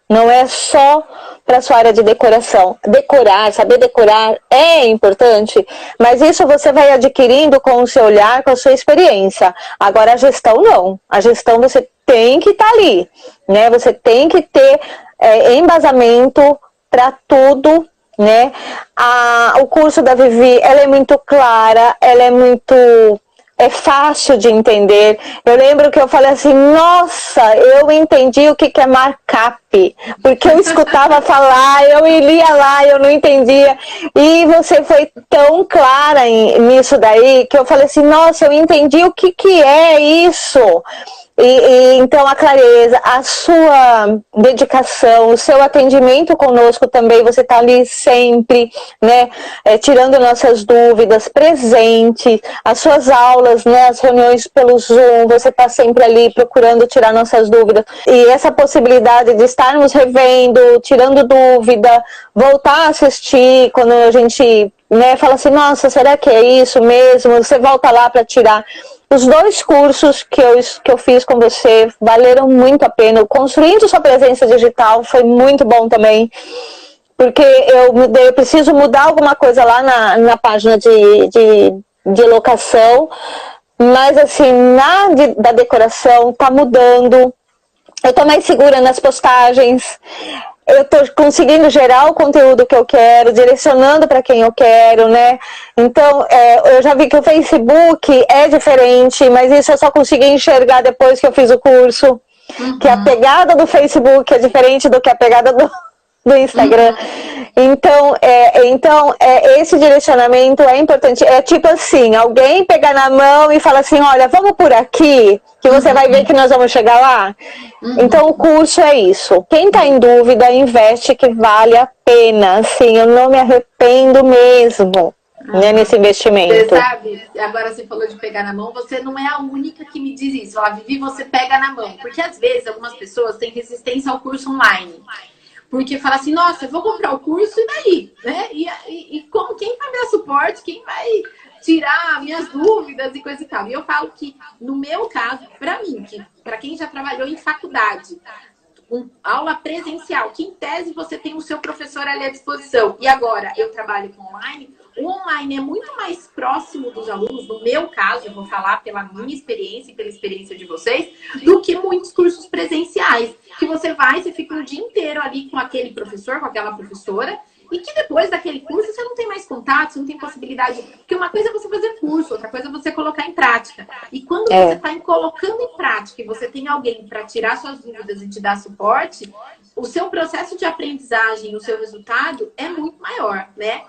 Não é só para sua área de decoração. Decorar, saber decorar é importante, mas isso você vai adquirindo com o seu olhar, com a sua experiência. Agora a gestão não. A gestão você tem que estar tá ali, né? Você tem que ter é, embasamento para tudo né? A, o curso da Vivi, ela é muito clara, ela é muito é fácil de entender. Eu lembro que eu falei assim, nossa, eu entendi o que, que é markup, porque eu escutava falar, eu lia lá, eu não entendia. E você foi tão clara em, nisso daí que eu falei assim, nossa, eu entendi o que, que é isso. E, e, então a clareza, a sua dedicação, o seu atendimento conosco também, você está ali sempre, né, é, tirando nossas dúvidas, presente, as suas aulas, né, as reuniões pelo Zoom, você está sempre ali procurando tirar nossas dúvidas. E essa possibilidade de estarmos revendo, tirando dúvida, voltar a assistir quando a gente né, fala assim, nossa, será que é isso mesmo? Você volta lá para tirar os dois cursos que eu, que eu fiz com você valeram muito a pena. Construindo sua presença digital foi muito bom também. Porque eu, eu preciso mudar alguma coisa lá na, na página de, de, de locação. Mas assim, na de, da decoração tá mudando. Eu tô mais segura nas postagens eu estou conseguindo gerar o conteúdo que eu quero, direcionando para quem eu quero, né? Então, é, eu já vi que o Facebook é diferente, mas isso eu só consegui enxergar depois que eu fiz o curso. Uhum. Que a pegada do Facebook é diferente do que a pegada do, do Instagram. Então, é, então é, esse direcionamento é importante. É tipo assim, alguém pegar na mão e fala assim, olha, vamos por aqui, que você uhum. vai ver que nós vamos chegar lá. Uhum. Então o curso é isso. Quem está em dúvida, investe que vale a pena. Assim, eu não me arrependo mesmo. Né, nesse investimento. Você sabe, agora você falou de pegar na mão, você não é a única que me diz isso. Fala, Vivi, você pega na mão. Porque às vezes algumas pessoas têm resistência ao curso online. Porque fala assim, nossa, vou comprar o curso e daí? Né? E, e, e como quem vai me dar suporte, quem vai tirar minhas dúvidas e coisa e tal. E eu falo que, no meu caso, para mim, que para quem já trabalhou em faculdade, um, aula presencial, que em tese você tem o seu professor ali à disposição, e agora eu trabalho com online, o online é muito mais próximo dos alunos, no meu caso, eu vou falar pela minha experiência e pela experiência de vocês, do que muitos cursos presenciais. Você vai, você fica um dia inteiro ali com aquele professor, com aquela professora, e que depois daquele curso você não tem mais contato, você não tem possibilidade. Porque uma coisa é você fazer curso, outra coisa é você colocar em prática. E quando é. você está colocando em prática e você tem alguém para tirar suas dúvidas e te dar suporte, o seu processo de aprendizagem, o seu resultado é muito maior, né?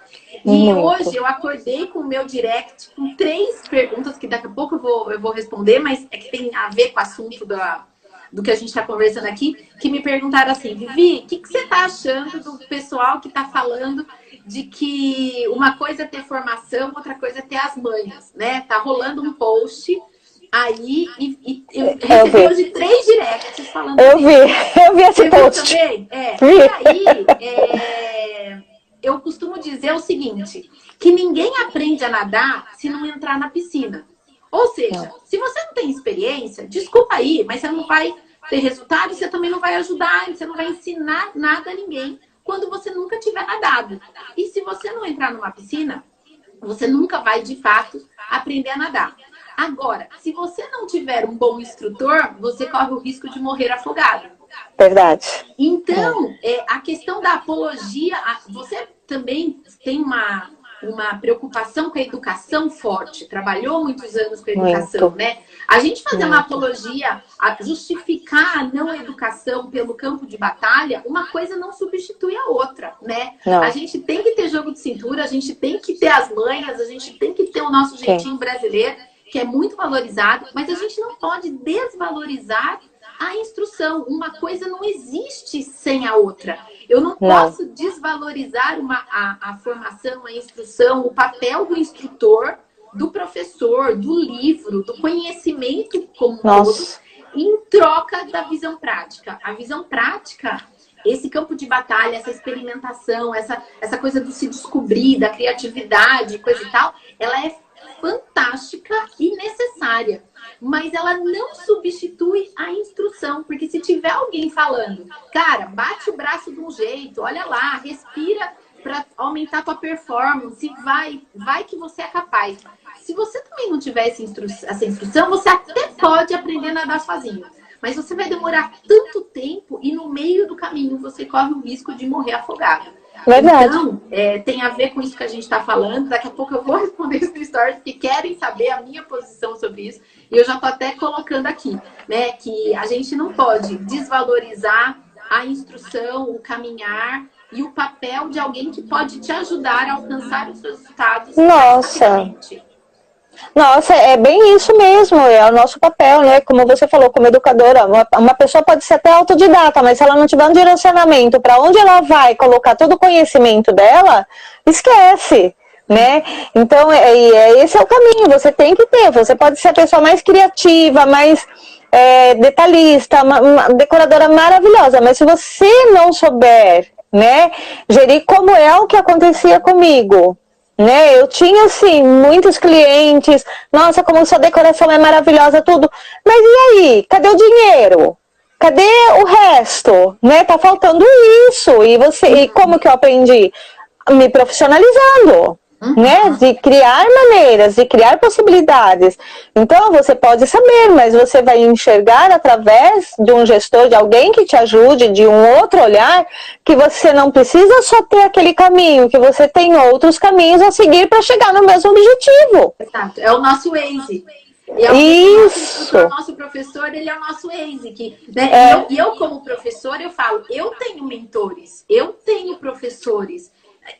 E muito. hoje eu acordei com o meu direct com três perguntas que daqui a pouco eu vou, eu vou responder, mas é que tem a ver com o assunto da, do que a gente está conversando aqui, que me perguntaram assim, Vivi, o que, que você está achando do pessoal que está falando de que uma coisa é ter formação, outra coisa é ter as manhas, né? Tá rolando um post aí e, e eu recebi hoje três directs falando Eu vi, eu vi esse Você post. Também? É. Vi. E aí, é, eu costumo dizer o seguinte, que ninguém aprende a nadar se não entrar na piscina. Ou seja, se você não tem experiência, desculpa aí, mas você não vai ter resultado, você também não vai ajudar, você não vai ensinar nada a ninguém quando você nunca tiver nadado. E se você não entrar numa piscina, você nunca vai de fato aprender a nadar. Agora, se você não tiver um bom instrutor, você corre o risco de morrer afogado. Verdade. Então, é. a questão da apologia, você também tem uma uma preocupação com a educação forte, trabalhou muitos anos com a educação, Muito. né? A gente fazer Muito. uma apologia, a justificar a não educação pelo campo de batalha, uma coisa não substitui a outra, né? Não. A gente tem que ter jogo de cintura, a gente tem que ter as manhas, a gente tem que ter o nosso jeitinho Sim. brasileiro, que é muito valorizado, mas a gente não pode desvalorizar a instrução. Uma coisa não existe sem a outra. Eu não, não. posso desvalorizar uma, a, a formação, a instrução, o papel do instrutor, do professor, do livro, do conhecimento como Nossa. todo, em troca da visão prática. A visão prática esse campo de batalha, essa experimentação, essa, essa coisa do se descobrir, da criatividade, coisa e tal, ela é fantástica e necessária mas ela não substitui a instrução, porque se tiver alguém falando, cara, bate o braço de um jeito, olha lá, respira para aumentar tua performance, vai, vai que você é capaz. Se você também não tiver essa, essa instrução, você até pode aprender a nadar sozinho. Mas você vai demorar tanto tempo e no meio do caminho você corre o risco de morrer afogado. Verdade. Então, é, tem a ver com isso que a gente está falando. Daqui a pouco eu vou responder isso no Stories, que querem saber a minha posição sobre isso. E eu já estou até colocando aqui, né, que a gente não pode desvalorizar a instrução, o caminhar e o papel de alguém que pode te ajudar a alcançar os resultados. Nossa! Nossa, é bem isso mesmo, é o nosso papel, né? Como você falou, como educadora, uma, pessoa pode ser até autodidata, mas se ela não tiver um direcionamento para onde ela vai colocar todo o conhecimento dela, esquece né? Então, é, é, esse é o caminho, você tem que ter. Você pode ser a pessoa mais criativa, mais é, detalhista, uma decoradora maravilhosa, mas se você não souber, né, gerir como é o que acontecia comigo, né? Eu tinha, assim, muitos clientes, nossa, como sua decoração é maravilhosa, tudo. Mas e aí? Cadê o dinheiro? Cadê o resto? Né? Tá faltando isso. E você, e como que eu aprendi? Me profissionalizando uhum. né? De criar maneiras, de criar possibilidades. Então você pode saber, mas você vai enxergar através de um gestor, de alguém que te ajude, de um outro olhar, que você não precisa só ter aquele caminho, que você tem outros caminhos a seguir para chegar no mesmo objetivo. Exato, é o nosso Waze. E é Isso. O nosso professor, ele é o nosso Waze. Que, né? é. eu, eu, como professor, eu falo, eu tenho mentores, eu tenho professores.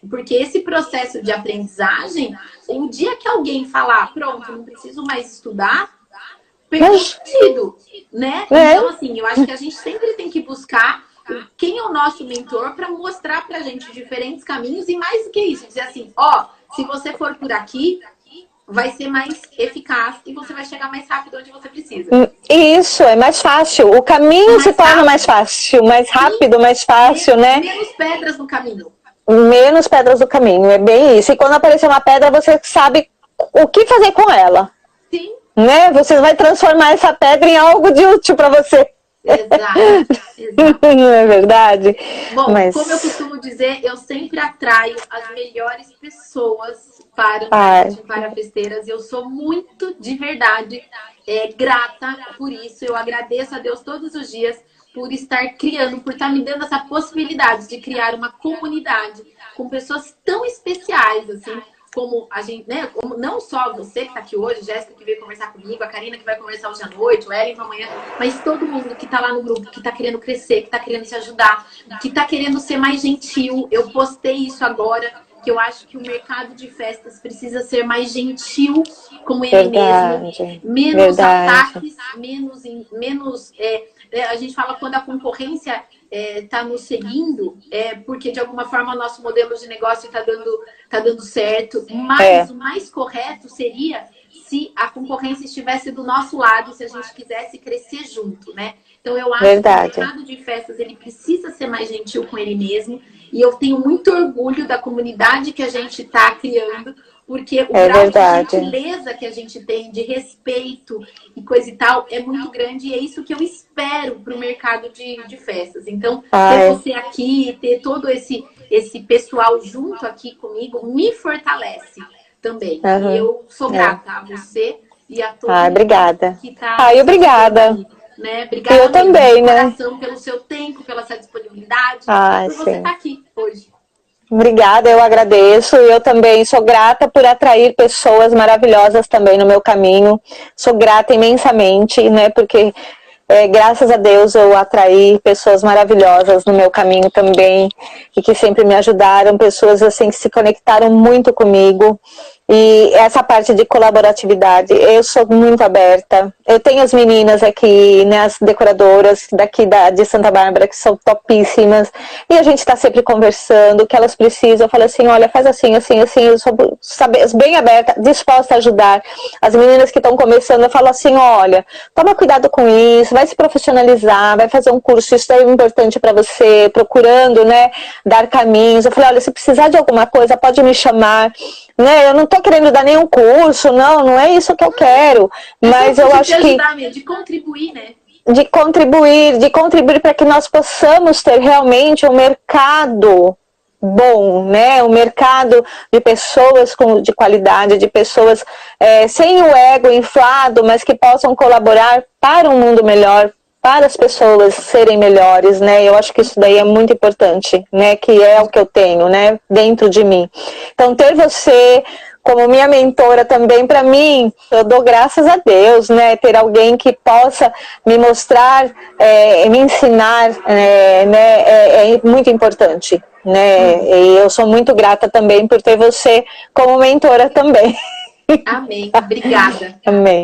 Porque esse processo de aprendizagem, um dia que alguém falar, pronto, não preciso mais estudar, perdeu sentido, né? É. Então, assim, eu acho que a gente sempre tem que buscar quem é o nosso mentor para mostrar pra gente diferentes caminhos e mais do que isso, dizer assim, ó, se você for por aqui, vai ser mais eficaz e você vai chegar mais rápido onde você precisa. Hum, isso, é mais fácil. O caminho mais se torna mais fácil, mais rápido, mais fácil, menos, né? Menos pedras no caminho menos pedras do caminho. É bem isso. E quando aparecer uma pedra, você sabe o que fazer com ela. Sim. Né? Você vai transformar essa pedra em algo de útil para você. Exato, exato. Não é verdade? Bom, Mas... como eu costumo dizer, eu sempre atraio as melhores pessoas para, para festeiras. Eu sou muito, de verdade, é, grata por isso. Eu agradeço a Deus todos os dias por estar criando, por estar me dando essa possibilidade de criar uma comunidade com pessoas tão especiais, assim, como a gente, né? Como não só você que está aqui hoje, Jéssica que veio conversar comigo, a Karina que vai conversar hoje à noite, o Ellen amanhã, mas todo mundo que está lá no grupo, que está querendo crescer, que está querendo se ajudar, que está querendo ser mais gentil. Eu postei isso agora, que eu acho que o mercado de festas precisa ser mais gentil com ele Verdade. mesmo, menos Verdade. ataques, menos, menos é, é, a gente fala quando a concorrência está é, tá nos seguindo, é porque de alguma forma o nosso modelo de negócio está dando, tá dando certo. Mas é. o mais correto seria se a concorrência estivesse do nosso lado, se a gente quisesse crescer junto, né? Então eu acho Verdade. que o mercado de festas ele precisa ser mais gentil com ele mesmo. E eu tenho muito orgulho da comunidade que a gente está criando, porque o é grau verdade. de gentileza que a gente tem, de respeito e coisa e tal, é muito grande e é isso que eu espero para o mercado de, de festas. Então, Ai. ter você aqui, ter todo esse, esse pessoal junto aqui comigo, me fortalece também. Uhum. E eu sou grata é. a você e a todos Ai, obrigada. que está. Ai, obrigada. Aqui, né? Obrigada eu também, né? pelo seu tempo, pela sua disponibilidade, Ai, por você estar tá aqui hoje. Obrigada, eu agradeço. Eu também sou grata por atrair pessoas maravilhosas também no meu caminho. Sou grata imensamente, né? Porque é, graças a Deus eu atraí pessoas maravilhosas no meu caminho também e que sempre me ajudaram, pessoas assim que se conectaram muito comigo. E essa parte de colaboratividade, eu sou muito aberta. Eu tenho as meninas aqui, né, as decoradoras daqui da, de Santa Bárbara, que são topíssimas. E a gente está sempre conversando, o que elas precisam. Eu falo assim, olha, faz assim, assim, assim. Eu sou sabe, bem aberta, disposta a ajudar. As meninas que estão começando, eu falo assim, olha, toma cuidado com isso, vai se profissionalizar, vai fazer um curso, isso é importante para você, procurando, né, dar caminhos. Eu falei, olha, se precisar de alguma coisa, pode me chamar né? Eu não estou querendo dar nenhum curso, não, não é isso que eu quero. Mas eu acho que mesmo, de contribuir, né? De contribuir, de contribuir para que nós possamos ter realmente um mercado bom, né? Um mercado de pessoas com, de qualidade, de pessoas é, sem o ego inflado, mas que possam colaborar para um mundo melhor, para as pessoas serem melhores, né? Eu acho que isso daí é muito importante, né? Que é o que eu tenho, né? Dentro de mim. Então, ter você como minha mentora também para mim, eu dou graças a Deus, né? Ter alguém que possa me mostrar, é, me ensinar, é, né? É, é, muito importante, né? E eu sou muito grata também por ter você como mentora também. Amém. Obrigada. Amém.